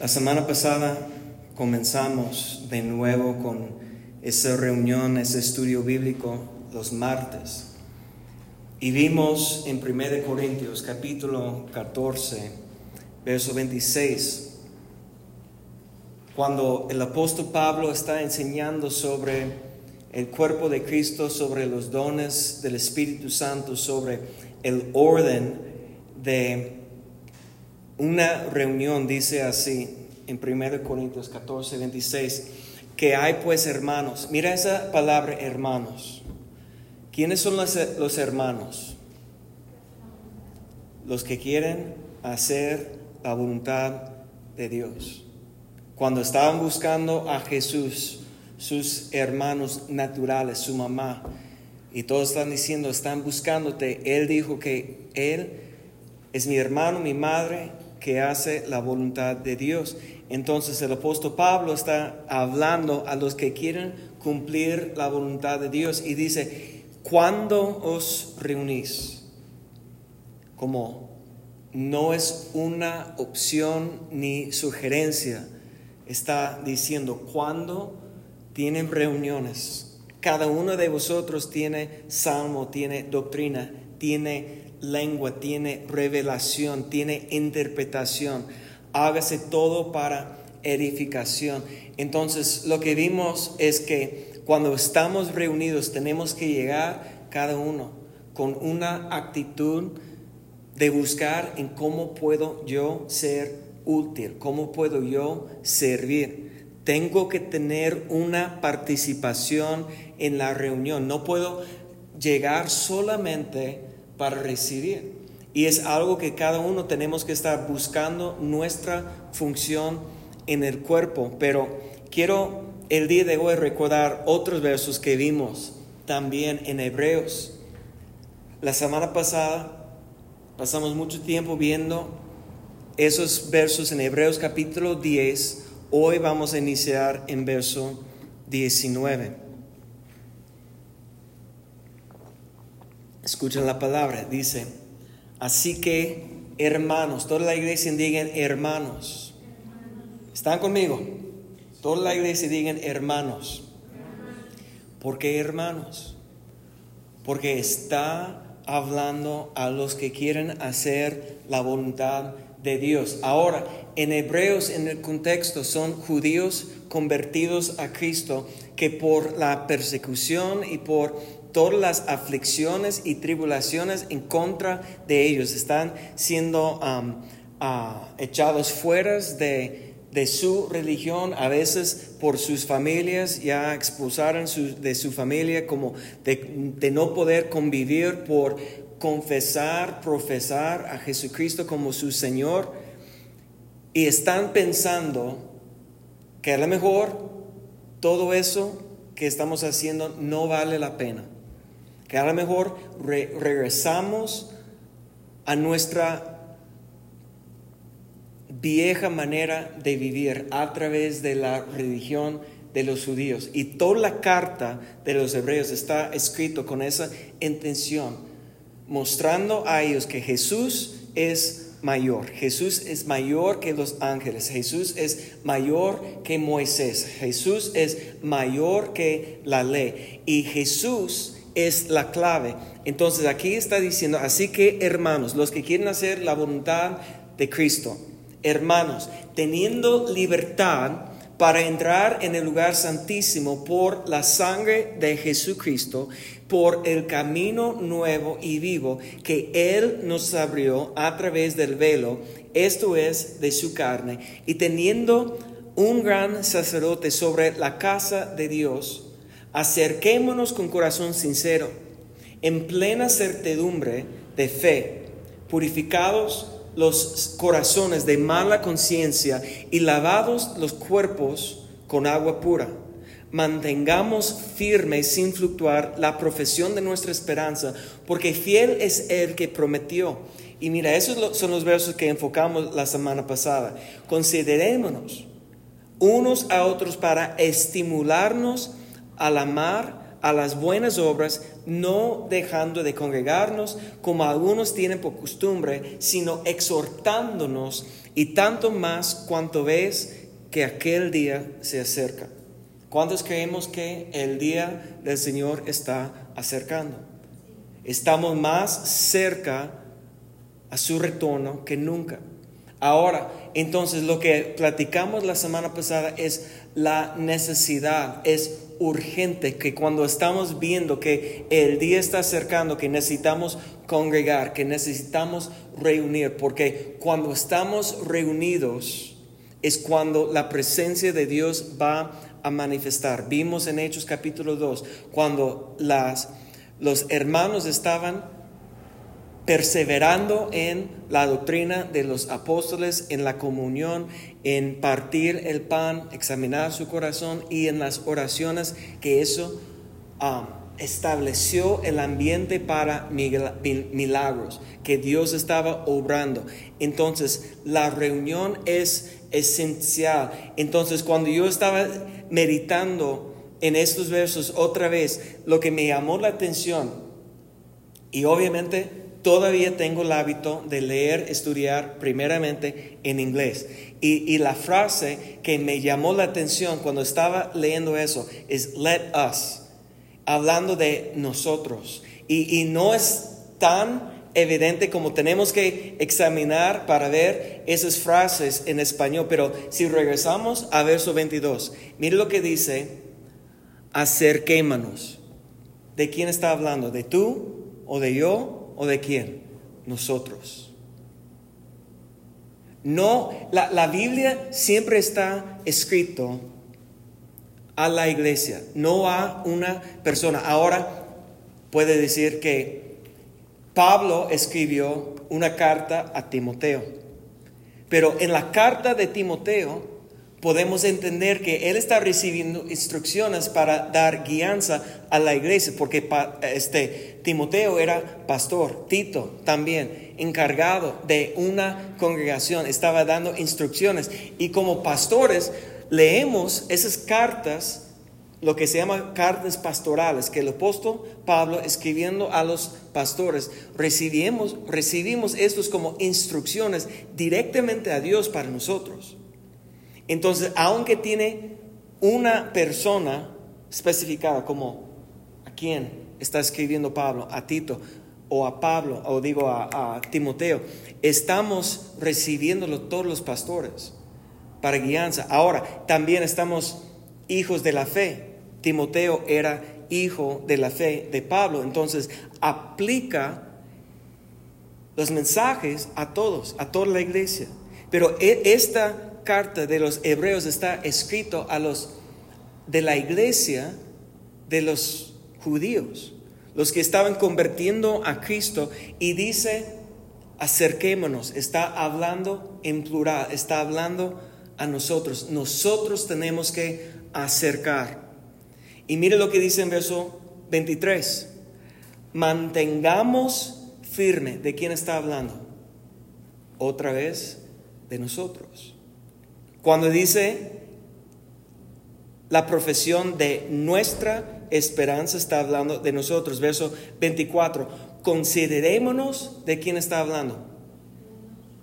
La semana pasada comenzamos de nuevo con esa reunión, ese estudio bíblico los martes. Y vimos en 1 Corintios capítulo 14, verso 26, cuando el apóstol Pablo está enseñando sobre el cuerpo de Cristo, sobre los dones del Espíritu Santo, sobre el orden de una reunión, dice así en 1 Corintios 14, 26, que hay pues hermanos. Mira esa palabra hermanos. ¿Quiénes son los, los hermanos? Los que quieren hacer la voluntad de Dios. Cuando estaban buscando a Jesús, sus hermanos naturales, su mamá, y todos están diciendo, están buscándote, Él dijo que Él es mi hermano, mi madre, que hace la voluntad de Dios. Entonces el apóstol Pablo está hablando a los que quieren cumplir la voluntad de Dios y dice, cuando os reunís, como no es una opción ni sugerencia, está diciendo cuando tienen reuniones. Cada uno de vosotros tiene salmo, tiene doctrina, tiene lengua, tiene revelación, tiene interpretación. Hágase todo para edificación. Entonces, lo que vimos es que cuando estamos reunidos tenemos que llegar cada uno con una actitud de buscar en cómo puedo yo ser útil, cómo puedo yo servir. Tengo que tener una participación en la reunión. No puedo llegar solamente para recibir. Y es algo que cada uno tenemos que estar buscando nuestra función en el cuerpo. Pero quiero el día de hoy recordar otros versos que vimos también en Hebreos. La semana pasada pasamos mucho tiempo viendo esos versos en Hebreos capítulo 10. Hoy vamos a iniciar en verso 19. Escuchen la palabra, dice, así que hermanos, toda la iglesia digan hermanos. ¿Están conmigo? Toda la iglesia digan hermanos. ¿Por qué hermanos? Porque está hablando a los que quieren hacer la voluntad de Dios. Ahora, en Hebreos, en el contexto, son judíos convertidos a Cristo que por la persecución y por todas las aflicciones y tribulaciones en contra de ellos están siendo ah, echados fuera de, su religión, a veces por sus familias, ya expulsaron de su familia como de, de no poder convivir por confesar, profesar a Jesucristo como su Señor y están pensando que a lo mejor todo eso que estamos haciendo no vale la pena. Que a lo mejor regresamos a nuestra vieja manera de vivir a través de la religión de los judíos. Y toda la carta de los hebreos está escrito con esa intención mostrando a ellos que Jesús es mayor. Jesús es mayor que los ángeles. Jesús es mayor que Moisés. Jesús es mayor que la ley. Y Jesús es la clave. Entonces aquí está diciendo, así que hermanos, los que quieren hacer la voluntad de Cristo, hermanos, teniendo libertad, para entrar en el lugar santísimo por la sangre de Jesucristo, por el camino nuevo y vivo que Él nos abrió a través del velo, esto es, de su carne, y teniendo un gran sacerdote sobre la casa de Dios, acerquémonos con corazón sincero, en plena certidumbre de fe, purificados los corazones de mala conciencia y lavados los cuerpos con agua pura. Mantengamos firme sin fluctuar la profesión de nuestra esperanza, porque fiel es el que prometió. Y mira, esos son los versos que enfocamos la semana pasada. Considerémonos unos a otros para estimularnos al amar a las buenas obras, no dejando de congregarnos como algunos tienen por costumbre, sino exhortándonos y tanto más cuanto ves que aquel día se acerca. ¿Cuántos creemos que el día del Señor está acercando? Estamos más cerca a su retorno que nunca. Ahora, entonces lo que platicamos la semana pasada es la necesidad, es urgente que cuando estamos viendo que el día está acercando, que necesitamos congregar, que necesitamos reunir, porque cuando estamos reunidos es cuando la presencia de Dios va a manifestar. Vimos en Hechos capítulo 2, cuando las, los hermanos estaban perseverando en la doctrina de los apóstoles, en la comunión, en partir el pan, examinar su corazón y en las oraciones que eso um, estableció el ambiente para milagros, que Dios estaba obrando. Entonces, la reunión es esencial. Entonces, cuando yo estaba meditando en estos versos otra vez, lo que me llamó la atención, y obviamente todavía tengo el hábito de leer, estudiar primeramente en inglés. Y, la frase que me llamó la atención cuando estaba leyendo eso es let us, hablando de nosotros. Y, no es tan evidente como tenemos que examinar para ver esas frases en español. Pero si regresamos a verso 22, mire lo que dice, acerquémonos. ¿De quién está hablando? ¿De tú o de yo? O de quién? Nosotros. No, la, Biblia siempre está escrito a la iglesia, no a una persona. Ahora puede decir que Pablo escribió una carta a Timoteo, pero en la carta de Timoteo podemos entender que él está recibiendo instrucciones para dar guianza a la iglesia, porque este, Timoteo era pastor, Tito también, encargado de una congregación, estaba dando instrucciones. Y como pastores leemos esas cartas, lo que se llama cartas pastorales, que el apóstol Pablo escribiendo a los pastores, recibimos, recibimos estos como instrucciones directamente a Dios para nosotros. Entonces, aunque tiene una persona especificada como a quién está escribiendo Pablo, a Tito o a Pablo, o digo a, Timoteo, estamos recibiéndolo todos los pastores para guianza. Ahora, también estamos hijos de la fe. Timoteo era hijo de la fe de Pablo, entonces aplica los mensajes a todos, a toda la iglesia. Pero e, esta carta de los hebreos está escrito a los de la iglesia de los judíos, los que estaban convirtiendo a Cristo y dice, acerquémonos, está hablando en plural, está hablando a nosotros. Nosotros tenemos que acercar. Y mire lo que dice en verso 23. Mantengamos firme. ¿De quién está hablando? Otra vez, de nosotros. Cuando dice la profesión de nuestra esperanza, está hablando de nosotros. Verso 24, considerémonos de quién está hablando.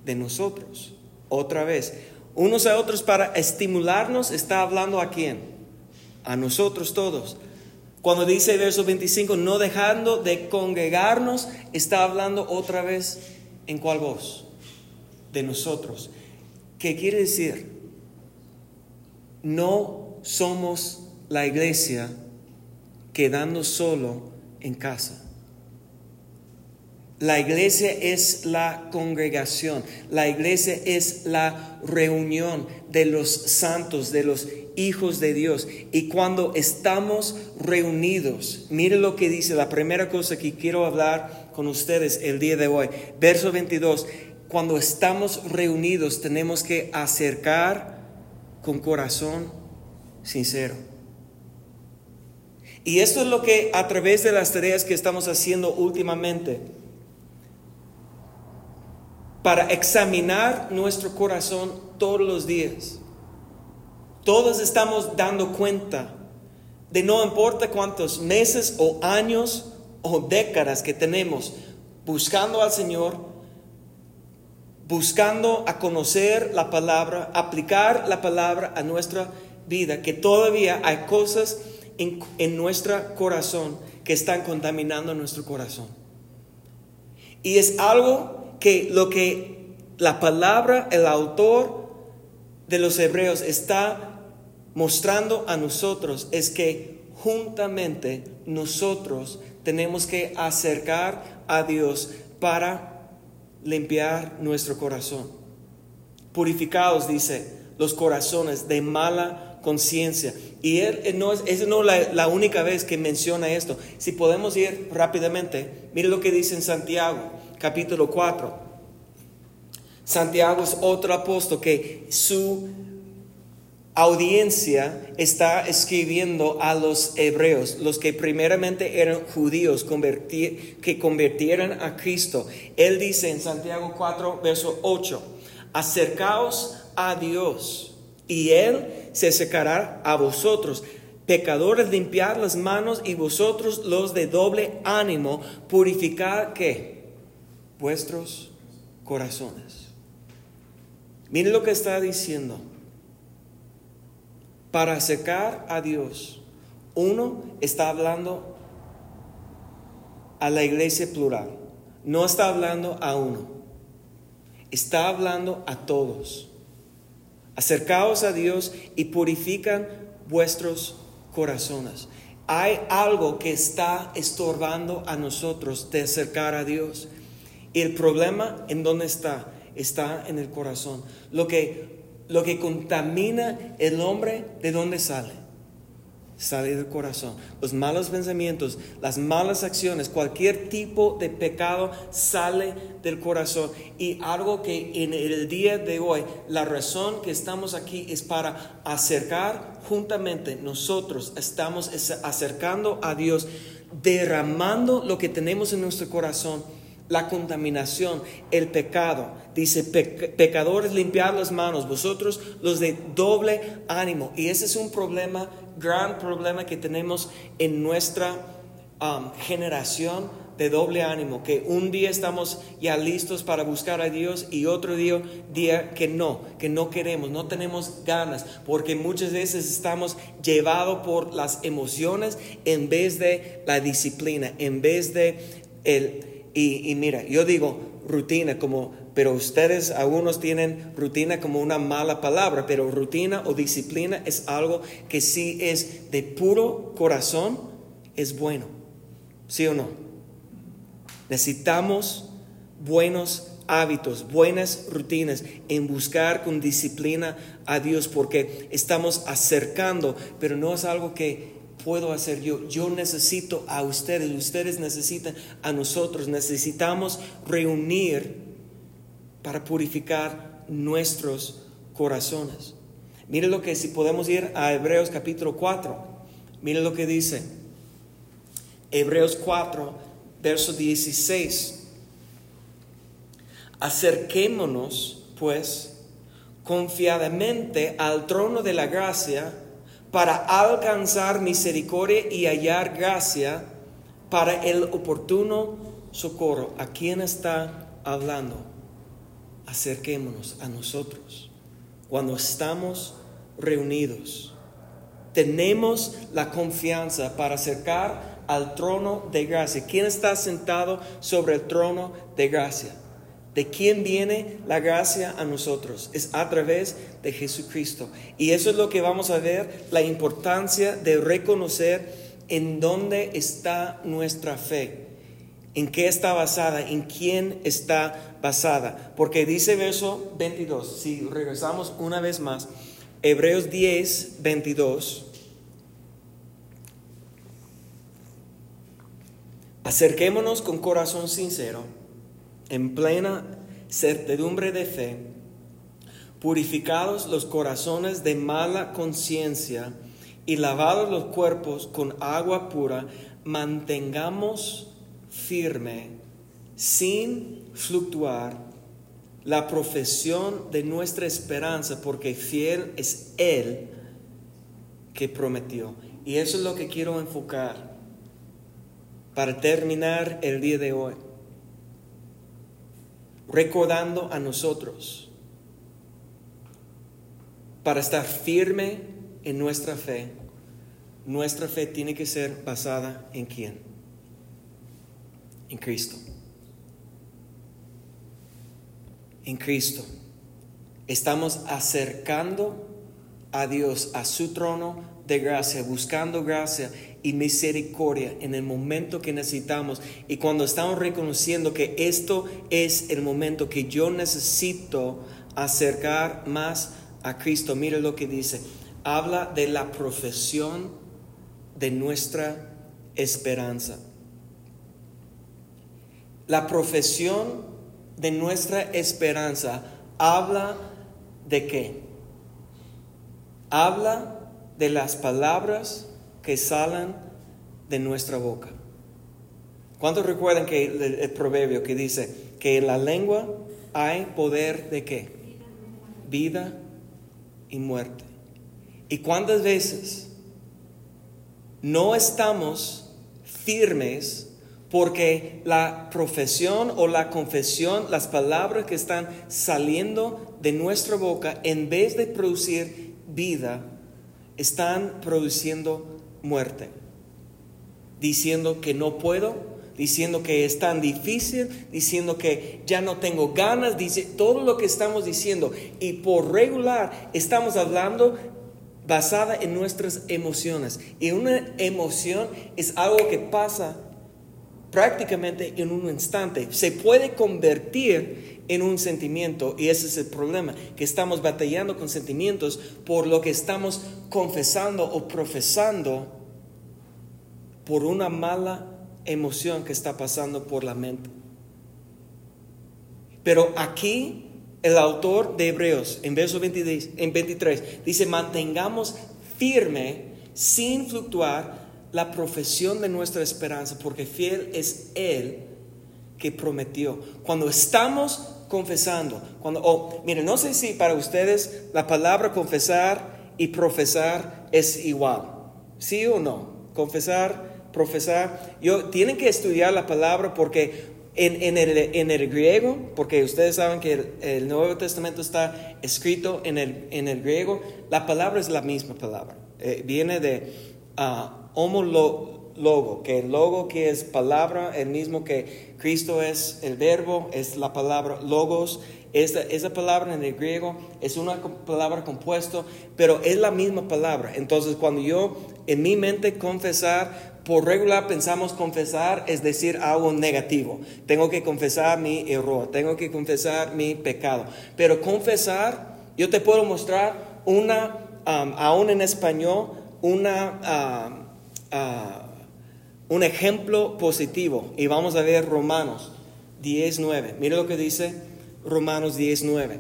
De nosotros. Otra vez, unos a otros para estimularnos, está hablando a quién? A nosotros todos. Cuando dice verso 25, no dejando de congregarnos, está hablando otra vez en cuál voz? De nosotros. ¿Qué quiere decir? No somos la iglesia quedando solo en casa. La iglesia es la congregación, la iglesia es la reunión de los santos, de los hijos de Dios. Y cuando estamos reunidos, mire lo que dice la primera cosa que quiero hablar con ustedes el día de hoy. Verso 22, cuando estamos reunidos tenemos que acercar con corazón sincero. Y esto es lo que a través de las tareas que estamos haciendo últimamente, para examinar nuestro corazón todos los días, todos estamos dando cuenta de no importa cuántos meses o años o décadas que tenemos buscando al Señor, buscando a conocer la palabra, aplicar la palabra a nuestra vida, que todavía hay cosas en, en nuestro corazón que están contaminando nuestro corazón. Y es algo que lo que la palabra, el autor de los hebreos está mostrando a nosotros es que juntamente nosotros tenemos que acercar a Dios para limpiar nuestro corazón. Purificados, dice, los corazones de mala conciencia. Y él, no es, no la, la, única vez que menciona esto. Si podemos ir rápidamente, mire lo que dice en Santiago, capítulo 4. Santiago es otro apóstol que su audiencia está escribiendo a los hebreos, los que primeramente eran judíos que convirtieron a Cristo. Él dice en Santiago 4, verso 8, acercaos a Dios y Él se acercará a vosotros. Pecadores, limpiar las manos y vosotros los de doble ánimo, purificar qué? Vuestros corazones. Miren lo que está diciendo para acercar a Dios. Uno está hablando a la iglesia plural, no está hablando a uno, está hablando a todos. Acercaos a Dios y purifican vuestros corazones. Hay algo que está estorbando a nosotros de acercar a Dios. Y el problema en dónde está? Está en el corazón. Lo que lo que contamina el hombre, ¿de dónde sale? Sale del corazón. Los malos pensamientos, las malas acciones, cualquier tipo de pecado sale del corazón. Y algo que en el día de hoy, la razón que estamos aquí es para acercar juntamente, nosotros estamos acercando a Dios, derramando lo que tenemos en nuestro corazón la contaminación, el pecado. Dice, pecadores, limpiad las manos, vosotros los de doble ánimo. Y ese es un problema, gran problema que tenemos en nuestra um, generación de doble ánimo, que un día estamos ya listos para buscar a Dios y otro día, día que no, que no queremos, no tenemos ganas, porque muchas veces estamos llevados por las emociones en vez de la disciplina, en vez de el y, mira, yo digo rutina como, pero ustedes, algunos tienen rutina como una mala palabra, pero rutina o disciplina es algo que si es de puro corazón, es bueno. ¿Sí o no? Necesitamos buenos hábitos, buenas rutinas en buscar con disciplina a Dios porque estamos acercando, pero no es algo que puedo hacer yo? Yo necesito a ustedes, ustedes necesitan a nosotros, necesitamos reunir para purificar nuestros corazones. Mire lo que si podemos ir a Hebreos capítulo 4, mire lo que dice. Hebreos 4, verso 16. Acerquémonos, pues, confiadamente al trono de la gracia para alcanzar misericordia y hallar gracia para el oportuno socorro. ¿A quién está hablando? Acerquémonos a nosotros. Cuando estamos reunidos, tenemos la confianza para acercar al trono de gracia. ¿Quién está sentado sobre el trono de gracia? ¿De quién viene la gracia a nosotros? Es a través de Jesucristo. Y eso es lo que vamos a ver, la importancia de reconocer en dónde está nuestra fe, en qué está basada, en quién está basada. Porque dice verso 22, si regresamos una vez más, Hebreos 10, 22. Acerquémonos con corazón sincero en plena certidumbre de fe, purificados los corazones de mala conciencia y lavados los cuerpos con agua pura, mantengamos firme, sin fluctuar, la profesión de nuestra esperanza, porque fiel es Él que prometió. Y eso es lo que quiero enfocar para terminar el día de hoy recordando a nosotros para estar firme en nuestra fe, nuestra fe tiene que ser basada en quién? En Cristo. En Cristo. Estamos acercando a Dios, a su trono de gracia, buscando gracia y misericordia en el momento que necesitamos. Y cuando estamos reconociendo que esto es el momento que yo necesito acercar más a Cristo, mire lo que dice. Habla de la profesión de nuestra esperanza. La profesión de nuestra esperanza habla de qué? Habla de las palabras que salen de nuestra boca. ¿Cuántos recuerdan que el, proverbio que dice que en la lengua hay poder de qué? Vida y muerte. ¿Y cuántas veces no estamos firmes porque la profesión o la confesión, las palabras que están saliendo de nuestra boca, en vez de producir vida, están produciendo muerte, diciendo que no puedo, diciendo que es tan difícil, diciendo que ya no tengo ganas, dice todo lo que estamos diciendo. Y por regular estamos hablando basada en nuestras emociones. Y una emoción es algo que pasa prácticamente en un instante. Se puede convertir en un sentimiento y ese es el problema, que estamos batallando con sentimientos por lo que estamos confesando o profesando por una mala emoción que está pasando por la mente. Pero aquí el autor de Hebreos, en verso 23, en 23 dice, mantengamos firme, sin fluctuar, la profesión de nuestra esperanza, porque fiel es Él que prometió. Cuando estamos confesando, cuando, oh, miren, no sé si para ustedes la palabra confesar y profesar es igual, ¿sí o no? Confesar, profesar, yo, tienen que estudiar la palabra porque en, el, griego, porque ustedes saben que el, Nuevo Testamento está escrito en el, en el, griego, la palabra es la misma palabra. Eh, viene de uh, homologo, que el logo que es palabra, el mismo que Cristo es el verbo, es la palabra logos. Esa, esa palabra en el griego es una palabra compuesto, pero es la misma palabra. Entonces, cuando yo en mi mente confesar, por regular pensamos confesar es decir algo negativo. Tengo que confesar mi error, tengo que confesar mi pecado. Pero confesar, yo te puedo mostrar una, um, aún en español, una... Um, un ejemplo positivo. Y vamos a ver Romanos 10.9. Mira lo que dice Romanos 10.9.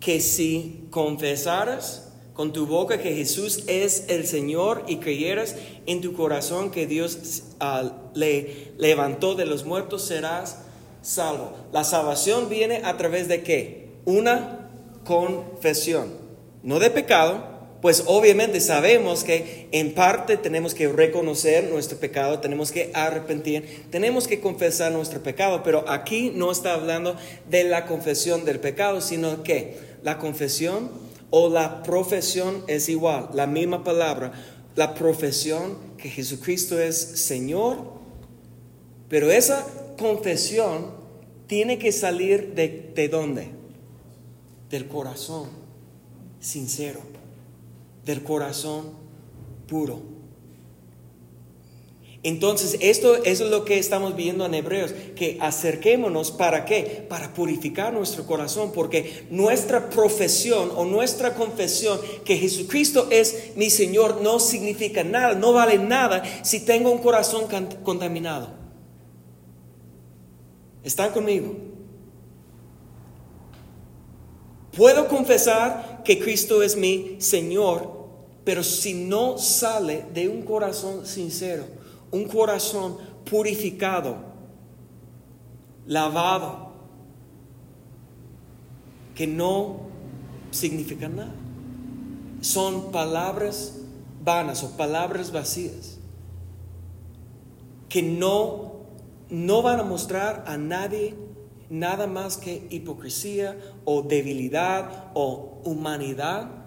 Que si confesaras con tu boca que Jesús es el Señor y creyeras en tu corazón que Dios ah, le levantó de los muertos, serás salvo. La salvación viene a través de qué? Una confesión. No de pecado, pues obviamente sabemos que en parte tenemos que reconocer nuestro pecado, tenemos que arrepentir, tenemos que confesar nuestro pecado, pero aquí no está hablando de la confesión del pecado, sino que la confesión o la profesión es igual, la misma palabra, la profesión que Jesucristo es Señor, pero esa confesión tiene que salir de, de dónde? Del corazón sincero del corazón puro. Entonces, esto, es lo que estamos viendo en Hebreos, que acerquémonos para qué? Para purificar nuestro corazón, porque nuestra profesión o nuestra confesión que Jesucristo es mi Señor no significa nada, no vale nada si tengo un corazón contaminado. ¿Están conmigo? Puedo confesar que Cristo es mi Señor pero si no sale de un corazón sincero, un corazón purificado, lavado, que no significa nada. Son palabras vanas o palabras vacías que no no van a mostrar a nadie nada más que hipocresía o debilidad o humanidad,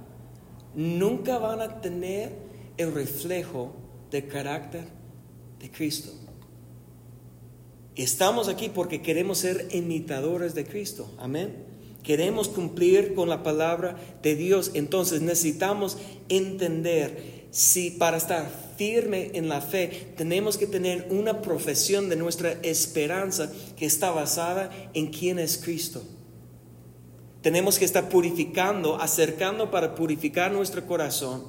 nunca van a tener el reflejo del carácter de Cristo. Estamos aquí porque queremos ser imitadores de Cristo. Amén. Queremos cumplir con la palabra de Dios. Entonces necesitamos entender si para estar firme en la fe tenemos que tener una profesión de nuestra esperanza que está basada en quién es Cristo. Tenemos que estar purificando, acercando para purificar nuestro corazón,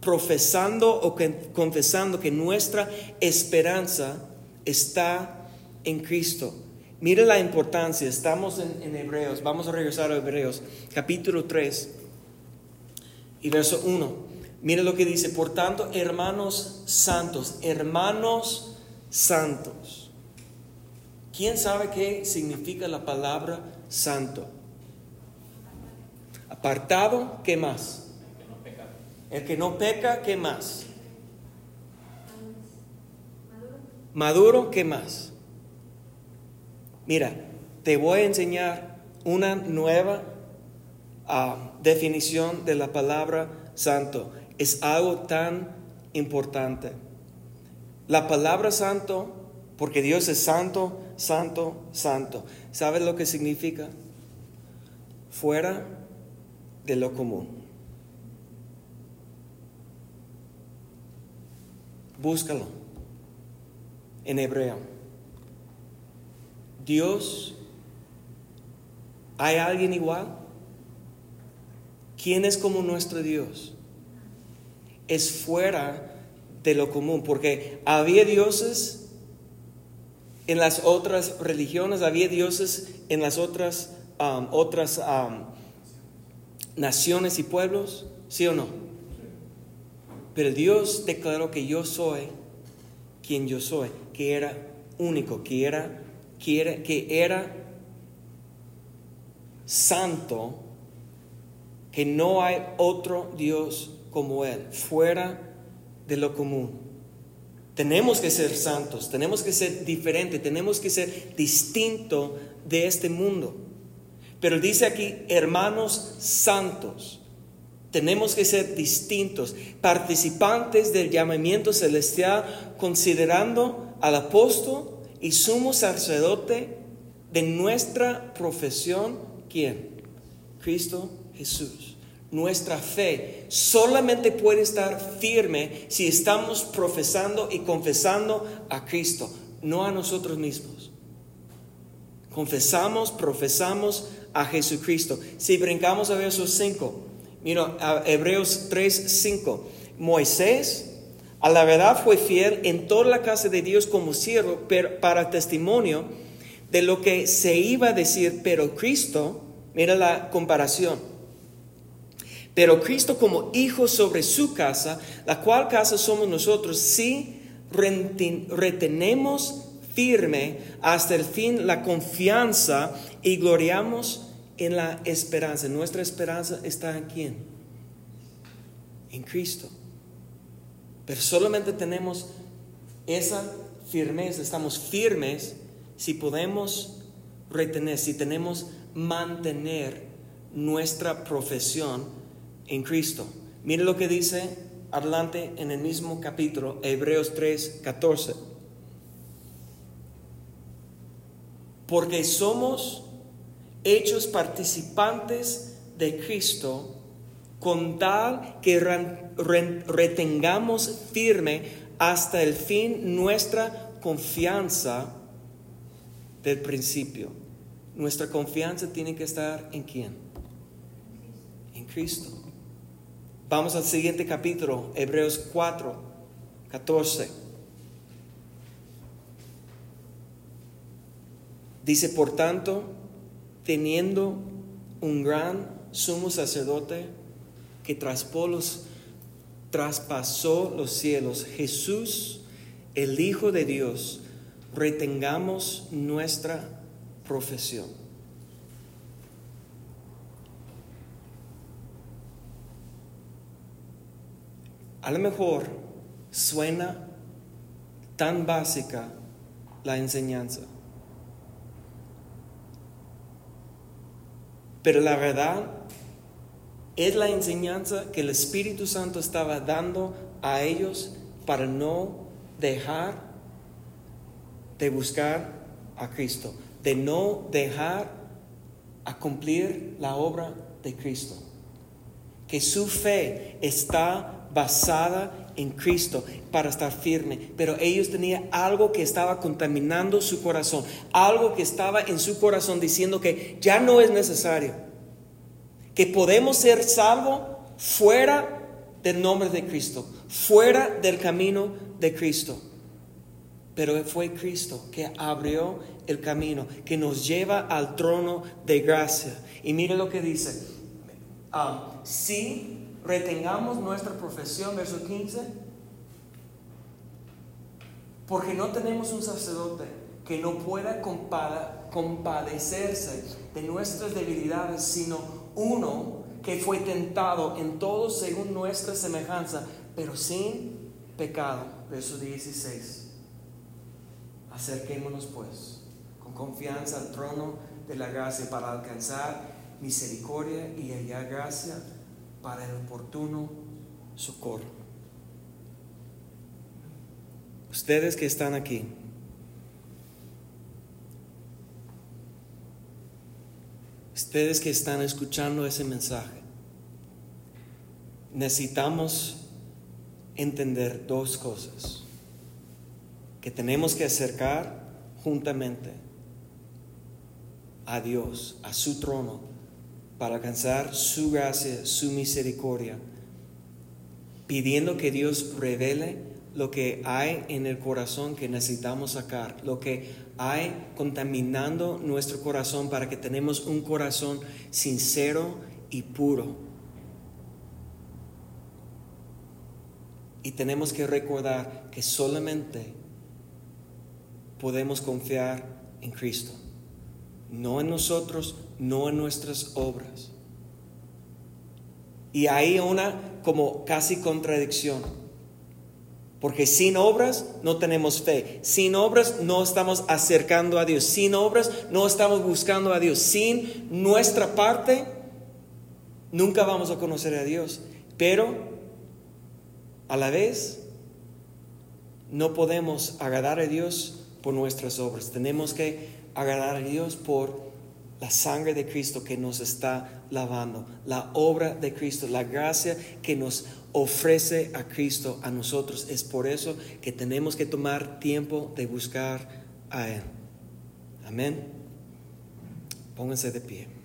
profesando o confesando que nuestra esperanza está en Cristo. Mire la importancia, estamos en, Hebreos, vamos a regresar a Hebreos, capítulo 3 y verso 1. Mire lo que dice, por tanto, hermanos santos, hermanos santos. ¿Quién sabe qué significa la palabra santo? Apartado, ¿qué más? El que no peca, ¿qué más? Maduro, ¿qué más? Mira, te voy a enseñar una nueva ah, definición de la palabra santo es algo tan importante. La palabra santo, porque Dios es santo, santo, santo. ¿Sabes lo que significa? Fuera de lo común. Búscalo en hebreo. Dios, ¿hay alguien igual? ¿Quién es como nuestro Dios? es fuera de lo común, porque había dioses en las otras religiones, había dioses en las otras, um, otras um, naciones y pueblos, ¿sí o no? Pero Dios declaró que yo soy quien yo soy, que era único, que era, que era, que era santo, que no hay otro Dios como Él, fuera de lo común. Tenemos que ser santos, tenemos que ser diferentes, tenemos que ser distinto de este mundo. Pero dice aquí, hermanos santos, tenemos que ser distintos, participantes del llamamiento celestial, considerando al apóstol y sumo sacerdote de nuestra profesión, ¿quién? Cristo Jesús. Nuestra fe solamente puede estar firme si estamos profesando y confesando a Cristo, no a nosotros mismos. Confesamos, profesamos a Jesucristo. Si brincamos a versos 5, mira, Hebreos 3, 5. Moisés, a la verdad, fue fiel en toda la casa de Dios como siervo para testimonio de lo que se iba a decir, pero Cristo, mira la comparación pero Cristo como hijo sobre su casa, la cual casa somos nosotros, si retenemos firme hasta el fin la confianza y gloriamos en la esperanza. Nuestra esperanza está en quién? En Cristo. Pero solamente tenemos esa firmeza, estamos firmes si podemos retener, si tenemos mantener nuestra profesión en Cristo. Mire lo que dice adelante en el mismo capítulo, Hebreos 3, 14. Porque somos hechos participantes de Cristo con tal que retengamos firme hasta el fin nuestra confianza del principio. Nuestra confianza tiene que estar en quién? En Cristo. Vamos al siguiente capítulo, Hebreos 4, 14. Dice, por tanto, teniendo un gran sumo sacerdote que traspasó los cielos, Jesús, el Hijo de Dios, retengamos nuestra profesión. A lo mejor suena tan básica la enseñanza. Pero la verdad es la enseñanza que el Espíritu Santo estaba dando a ellos para no dejar de buscar a Cristo, de no dejar a cumplir la obra de Cristo. Que su fe está basada en Cristo para estar firme, pero ellos tenían algo que estaba contaminando su corazón, algo que estaba en su corazón diciendo que ya no es necesario, que podemos ser salvos fuera del nombre de Cristo, fuera del camino de Cristo. Pero fue Cristo que abrió el camino, que nos lleva al trono de gracia. Y mire lo que dice. Ah, si retengamos nuestra profesión, verso 15, porque no tenemos un sacerdote que no pueda compadecerse de nuestras debilidades, sino uno que fue tentado en todo según nuestra semejanza, pero sin pecado. Verso 16. Acerquémonos pues con confianza al trono de la gracia para alcanzar misericordia y hallar gracia para el oportuno socorro. Ustedes que están aquí, ustedes que están escuchando ese mensaje, necesitamos entender dos cosas que tenemos que acercar juntamente a Dios, a su trono, para alcanzar su gracia, su misericordia, pidiendo que Dios revele lo que hay en el corazón que necesitamos sacar, lo que hay contaminando nuestro corazón para que tenemos un corazón sincero y puro. Y tenemos que recordar que solamente podemos confiar en Cristo. No en nosotros, no en nuestras obras. Y hay una como casi contradicción. Porque sin obras no tenemos fe. Sin obras no estamos acercando a Dios. Sin obras no estamos buscando a Dios. Sin nuestra parte nunca vamos a conocer a Dios. Pero a la vez no podemos agradar a Dios por nuestras obras. Tenemos que agradar a Dios por la sangre de Cristo que nos está lavando, la obra de Cristo, la gracia que nos ofrece a Cristo a nosotros. Es por eso que tenemos que tomar tiempo de buscar a Él. Amén. Pónganse de pie.